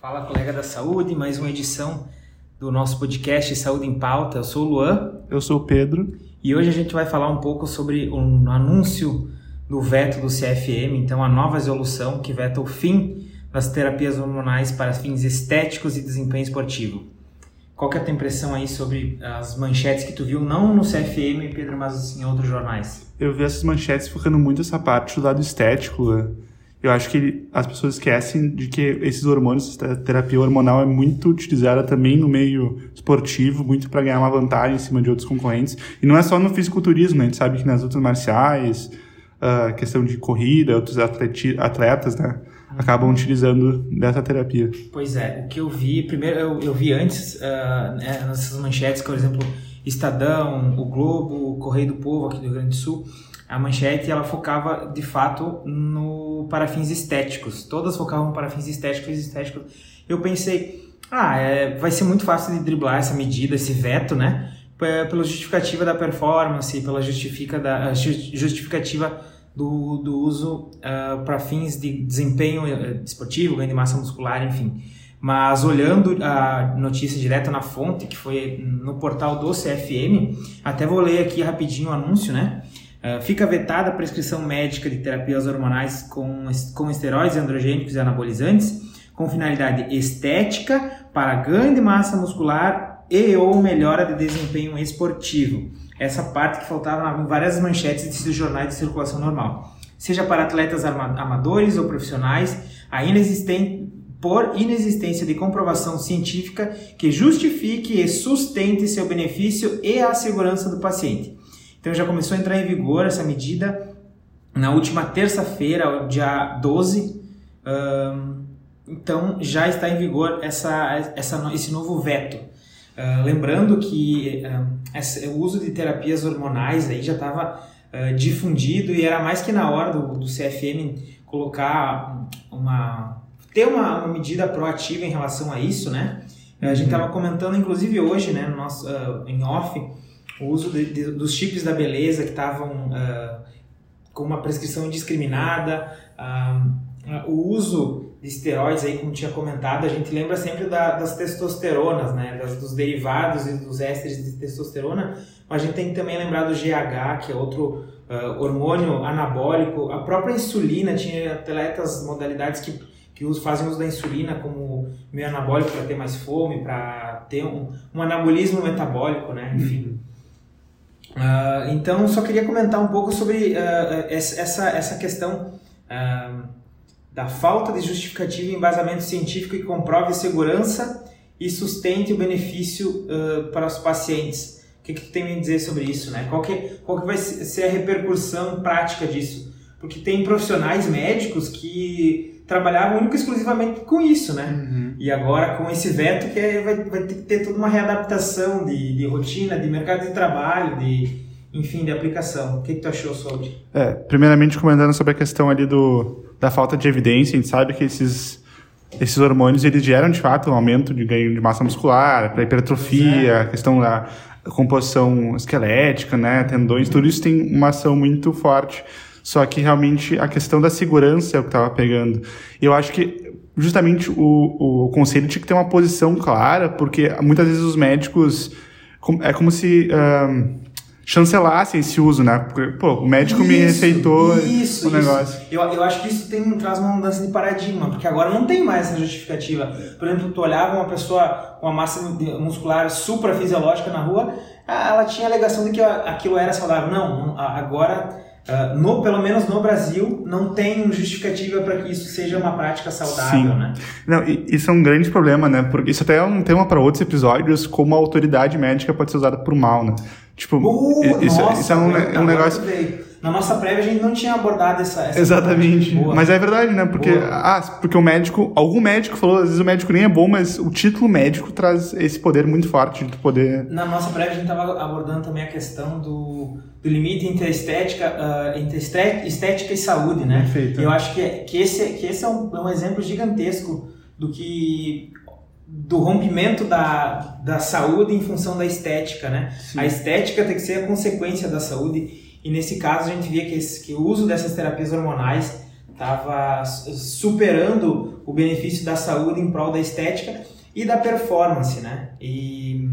Fala, colega da saúde, mais uma edição do nosso podcast Saúde em Pauta. Eu sou o Luan. Eu sou o Pedro. E hoje a gente vai falar um pouco sobre um anúncio do veto do CFM, então a nova resolução que veta o fim das terapias hormonais para fins estéticos e desempenho esportivo. Qual que é a tua impressão aí sobre as manchetes que tu viu, não no CFM, Pedro, mas em outros jornais? Eu vi essas manchetes focando muito essa parte do lado estético. Né? Eu acho que as pessoas esquecem de que esses hormônios, a terapia hormonal é muito utilizada também no meio esportivo, muito para ganhar uma vantagem em cima de outros concorrentes. E não é só no fisiculturismo, né? a gente sabe que nas outras marciais, a questão de corrida, outros atletas, né? acabam utilizando dessa terapia. Pois é, o que eu vi, primeiro eu, eu vi antes, uh, né, nessas manchetes, por exemplo, Estadão, o Globo, Correio do Povo aqui do Rio Grande do Sul, a manchete ela focava de fato no para fins estéticos. Todas focavam para fins estéticos, estéticos. Eu pensei, ah, é, vai ser muito fácil de driblar essa medida, esse veto, né? Pela justificativa da performance, pela justifica da, justificativa do, do uso uh, para fins de desempenho uh, esportivo, ganho de massa muscular, enfim. Mas olhando a notícia direta na fonte, que foi no portal do CFM, até vou ler aqui rapidinho o anúncio, né? Uh, fica vetada a prescrição médica de terapias hormonais com, com esteroides androgênicos e anabolizantes com finalidade estética para ganho de massa muscular e ou melhora de desempenho esportivo essa parte que faltava em várias manchetes de jornais de circulação normal. Seja para atletas amadores ou profissionais, a inexistente, por inexistência de comprovação científica que justifique e sustente seu benefício e a segurança do paciente. Então já começou a entrar em vigor essa medida na última terça-feira, dia 12. então já está em vigor essa, essa, esse novo veto. Uh, lembrando que uh, o uso de terapias hormonais aí já estava uh, difundido e era mais que na hora do, do CFM colocar uma ter uma, uma, medida proativa em relação a isso, né? A gente estava uhum. comentando, inclusive hoje, né, no nosso, em off, o uso de, de, dos chips da beleza que estavam com uma prescrição indiscriminada, o uso de esteroides aí, como tinha comentado, a gente lembra sempre da, das testosteronas, né, das, dos derivados e dos ésteres de testosterona, mas a gente tem que também lembrar do GH, que é outro uh, hormônio anabólico, a própria insulina, tinha atletas, modalidades que, que fazem uso da insulina como meio anabólico para ter mais fome, para ter um, um anabolismo metabólico, né, enfim. Uh, então, só queria comentar um pouco sobre uh, essa, essa questão uh, da falta de justificativa e embasamento científico que comprove segurança e sustente o benefício para os pacientes. O que, que tu tem a dizer sobre isso? Né? Qual, que, qual que vai ser a repercussão prática disso? Porque tem profissionais médicos que trabalhavam única e exclusivamente com isso, né? Uhum. E agora com esse veto que é, vai, vai ter que ter toda uma readaptação de, de rotina, de mercado de trabalho, de enfim, de aplicação. O que, que tu achou sobre? É, primeiramente comentando sobre a questão ali do da falta de evidência. A gente sabe que esses, esses hormônios eles geram, de fato, um aumento de ganho de massa muscular, para hipertrofia, é. a questão da composição esquelética, né, tendões, tudo isso tem uma ação muito forte. Só que realmente a questão da segurança é o que estava pegando. E eu acho que justamente o, o conselho tinha que ter uma posição clara, porque muitas vezes os médicos. É como se. Um, chancelassem esse uso, né? Porque, pô, o médico isso, me receitou isso, o negócio. Eu, eu acho que isso tem, traz uma mudança de paradigma, porque agora não tem mais essa justificativa. Por exemplo, tu olhava uma pessoa com uma massa muscular suprafisiológica na rua, ela tinha a alegação de que aquilo era saudável. Não, agora Uh, no, pelo menos no Brasil, não tem justificativa para que isso seja uma prática saudável, Sim. né? Não, isso é um grande problema, né? Porque isso até é um tema para outros episódios, como a autoridade médica pode ser usada por mal, né? Tipo, uh, isso, nossa, isso, é um, é um negócio. Na nossa prévia a gente não tinha abordado essa. essa Exatamente. Mas é verdade, né? Porque, ah, porque o médico. Algum médico falou, às vezes o médico nem é bom, mas o título médico traz esse poder muito forte de poder. Na nossa prévia a gente estava abordando também a questão do, do limite entre estética, uh, entre estética e saúde, né? Perfeito. Eu acho que, que, esse, que esse é um, é um exemplo gigantesco do que do rompimento da, da saúde em função da estética, né? Sim. A estética tem que ser a consequência da saúde e nesse caso a gente via que, esse, que o uso dessas terapias hormonais estava superando o benefício da saúde em prol da estética e da performance, né? E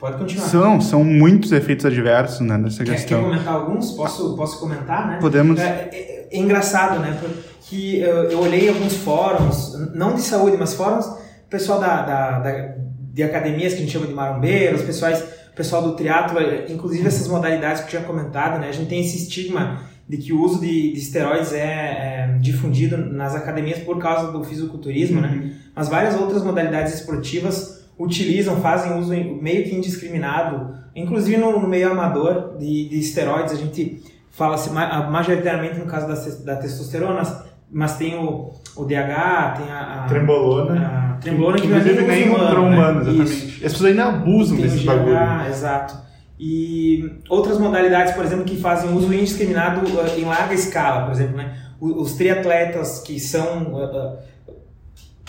pode continuar. São, são muitos efeitos adversos né, nessa quer, questão. Quer comentar alguns? Posso, posso comentar, né? Podemos. É, é, é engraçado, né? Porque eu, eu olhei alguns fóruns, não de saúde, mas fóruns, pessoal da, da, da de academias que a gente chama de marombeiros, pessoais, pessoal do triatlo, inclusive essas modalidades que eu tinha comentado, né? A gente tem esse estigma de que o uso de, de esteroides é, é, difundido nas academias por causa do fisiculturismo, né? uhum. né? Mas várias outras modalidades esportivas utilizam, fazem uso meio que indiscriminado, inclusive no, no meio amador de, de esteroides. A gente fala-se majoritariamente no caso da, da testosterona, mas tem o, o DH, tem a, a trembolona, a trembolona que, que inclusive nem humano, humano, né? exatamente. As pessoas ainda abusam tem desses bagulho. Exato. E outras modalidades, por exemplo, que fazem uso indiscriminado uh, em larga escala, por exemplo, né? Os, triatletas que são uh, uh,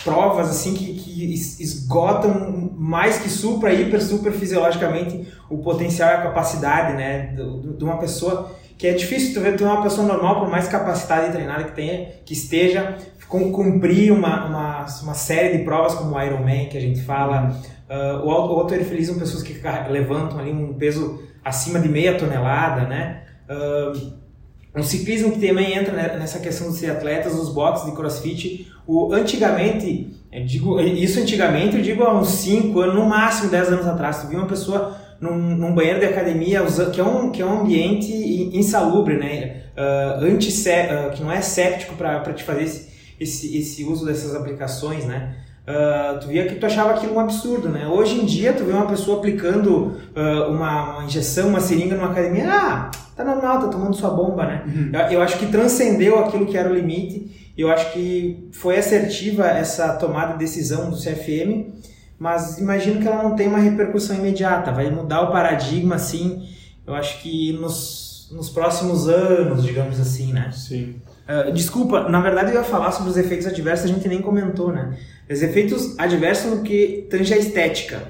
provas assim que, que, esgotam mais que supra, hiper, super fisiologicamente o potencial e a capacidade, né, de, de uma pessoa que é difícil tu ver ter uma pessoa normal, por mais capacidade treinada que tenha, que esteja, cumprir uma, uma, uma série de provas como o Ironman, que a gente fala. Uh, o auto são pessoas que levantam ali um peso acima de meia tonelada, né? Uh, um ciclismo que também entra nessa questão dos atletas, os boxes de crossfit. O, antigamente, eu digo, isso antigamente, eu digo há uns 5 anos, no máximo 10 anos atrás, tu viu uma pessoa num, num, banheiro de academia, que é um, que é um ambiente insalubre, né? Uh, anti uh, que não é séptico para te fazer esse, esse, esse uso dessas aplicações, né? Uh, tu via que tu achava aquilo um absurdo, né? Hoje em dia, tu vê uma pessoa aplicando uh, uma, uma, injeção, uma seringa numa academia, ah, tá normal, tá tomando sua bomba, né? Uhum. Eu, eu, acho que transcendeu aquilo que era o limite, eu acho que foi assertiva essa tomada de decisão do CFM, mas imagino que ela não tem uma repercussão imediata, vai mudar o paradigma, assim, eu acho que nos, nos próximos anos, digamos assim, né? Sim. Uh, desculpa, na verdade eu ia falar sobre os efeitos adversos, a gente nem comentou, né? Os efeitos adversos no que tange a estética.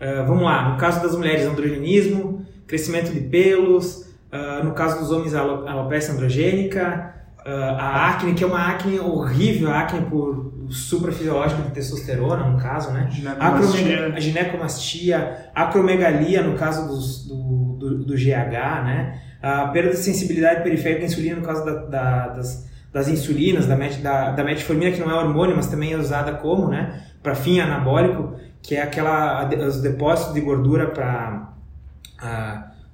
Uh, vamos lá, no caso das mulheres, androgenismo, crescimento de pelos, uh, no caso dos homens, alopecia androgênica, a acne, que é uma acne horrível, a acne por suprafisiológico de testosterona, no caso, né? Ginecomastia. ginecomastia, acromegalia, no caso dos, do, do, do, GH, né? A perda de sensibilidade periférica à insulina, no caso da, da, das, das insulinas, da, met, da, da metformina, que não é hormônio, mas também é usada como, né? Para fim anabólico, que é aquela, os depósitos de gordura para...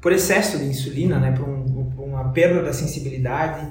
por excesso de insulina, né? Por, um, por uma perda da sensibilidade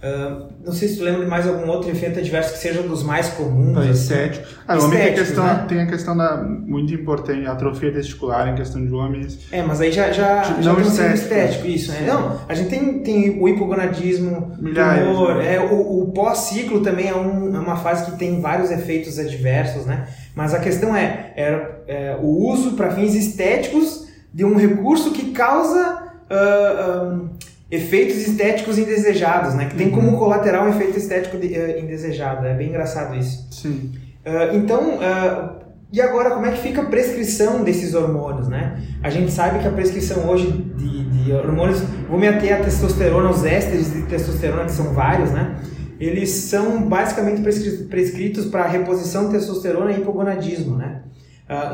Uh, não sei se tu lembra de mais algum outro efeito adverso que seja dos mais comuns. Assim. Estético. Ah, homem tem a, questão, né? tem a questão da muito importante, atrofia testicular em questão de homens. É, mas aí já, já, tipo, já não estético. estético, isso, né? Não, a gente tem, tem o hipogonadismo, Milhares, tumor, né? é, o, o pós-ciclo também é, um, é, uma fase que tem vários efeitos adversos, né? Mas a questão é, é, é o uso para fins estéticos de um recurso que causa. Uh, um, efeitos estéticos indesejados, né? Que tem como uhum. colateral um efeito estético de, uh, indesejado. É bem engraçado isso. Sim. Uh, então, uh, e agora como é que fica a prescrição desses hormônios, né? A gente sabe que a prescrição hoje de, de hormônios, vou me ater a testosterona, os ésteres de testosterona, que são vários, né? Eles são basicamente prescritos para reposição de testosterona e hipogonadismo, né?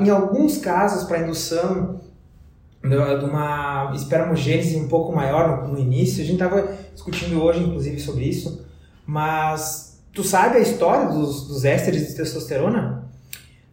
em alguns casos, para indução de uma espermogênese um pouco maior no, início. A gente estava discutindo hoje, inclusive, sobre isso. Mas tu sabe a história dos, dos ésteres de testosterona?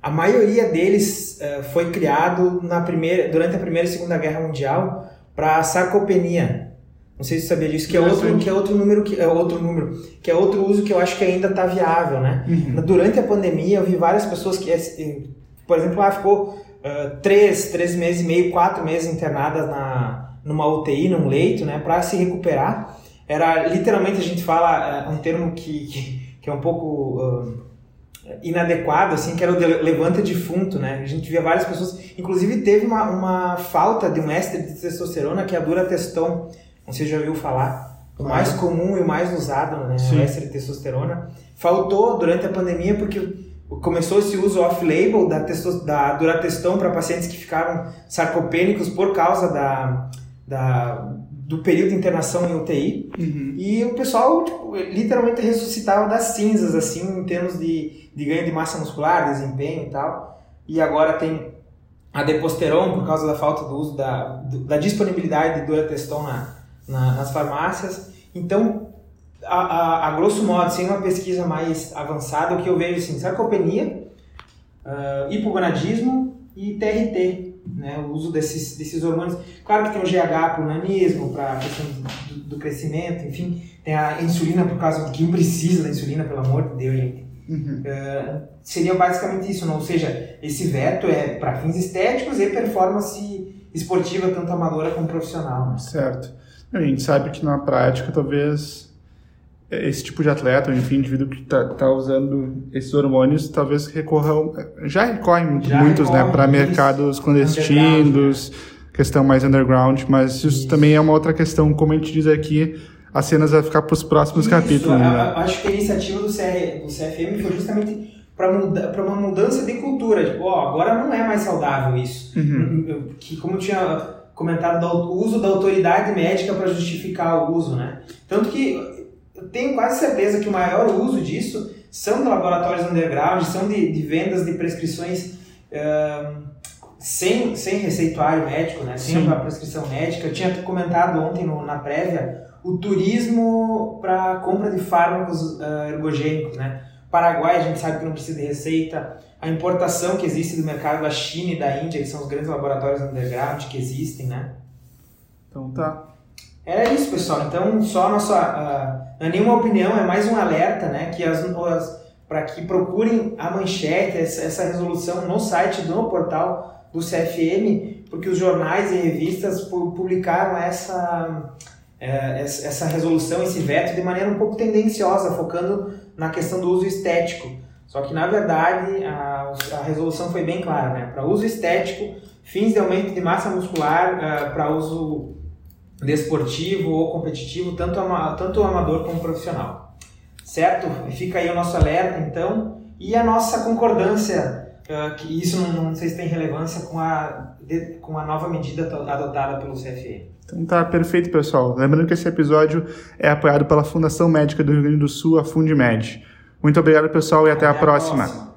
A maioria deles uh, foi criado na primeira, durante a Primeira e Segunda Guerra Mundial para sarcopenia. Não sei se você sabia disso, que é outro, que é outro número que é outro número, que é outro uso que eu acho que ainda está viável, né? Uhum. Durante a pandemia eu vi várias pessoas que, por exemplo, ah, ficou uh, três, três meses e meio, quatro meses internadas na, numa UTI, num leito, né, para se recuperar. Era literalmente a gente fala uh, um termo que, que, que, é um pouco uh, inadequado, assim, que era o de levanta defunto, né? A gente via várias pessoas, inclusive teve uma, uma falta de um éster de testosterona que é a durateston. Não sei se já ouviu falar. O mais comum e o mais usado, né? Sim. O éster de testosterona. Faltou durante a pandemia porque começou esse uso off-label da, da Durateston para pacientes que ficaram sarcopênicos por causa da, da, do período de internação em UTI. Uhum. E o pessoal tipo, literalmente ressuscitava das cinzas, assim, em termos de, de ganho de massa muscular, desempenho e tal. E agora tem a Deposteron, por causa da falta do uso da, da disponibilidade de Durateston na, na, nas farmácias. Então, a, a, a, grosso modo, sem uma pesquisa mais avançada, o que eu vejo assim, sarcopenia, uh, hipogonadismo e TRT, né, o uso desses, desses hormônios. Claro que tem o GH para o nanismo, para a questão do, do, crescimento, enfim, tem a insulina por causa de quem precisa da insulina, pelo amor de Deus, gente. Uhum. Uh, seria basicamente isso, não? ou seja, esse veto é para fins estéticos e performance esportiva, tanto amadora como profissional. Né? Certo. A gente sabe que na prática, talvez esse tipo de atleta, ou enfim, indivíduo que está tá usando esses hormônios, talvez recorram, já recorrem já muitos, né, recorre, né, para mercados clandestinos, questão mais underground, mas isso, isso, também é uma outra questão, como a gente diz aqui, as cenas vai ficar para os próximos isso, capítulos. né? Acho que a iniciativa do, CR, do CFM foi justamente para uma mudança de cultura, tipo, ó, agora não é mais saudável isso. Uhum. Que como eu tinha comentado, do uso da autoridade médica para justificar o uso, né? Tanto que tenho quase certeza que o maior uso disso são de laboratórios underground, são de, de vendas de prescrições uh, sem, sem receituário médico, né? sem a prescrição médica. Eu tinha comentado ontem no, na prévia o turismo para compra de fármacos uh, ergogênicos. Né? Paraguai a gente sabe que não precisa de receita. A importação que existe do mercado da China e da Índia, que são os grandes laboratórios underground que existem, né? Então tá. Era isso, pessoal. Então, só a nossa. Uh, nenhuma opinião, é mais um alerta, né? Que as, as para que procurem a manchete, essa, essa, resolução no site, no portal do CFM, porque os jornais e revistas publicaram essa, é, essa resolução, esse veto, de maneira um pouco tendenciosa, focando na questão do uso estético. Só que, na verdade, a, a resolução foi bem clara, né? Para uso estético, fins de aumento de massa muscular, uh, para uso desportivo ou competitivo, tanto, ama, tanto amador como profissional. Certo? Fica aí o nosso alerta, então, e a nossa concordância, uh, que isso não, não sei se tem relevância com a, de, com a nova medida adotada pelo CFE. Então tá perfeito, pessoal. Lembrando que esse episódio é apoiado pela Fundação Médica do Rio Grande do Sul, a Fundimed. Muito obrigado, pessoal, e até, até a, próxima. próxima.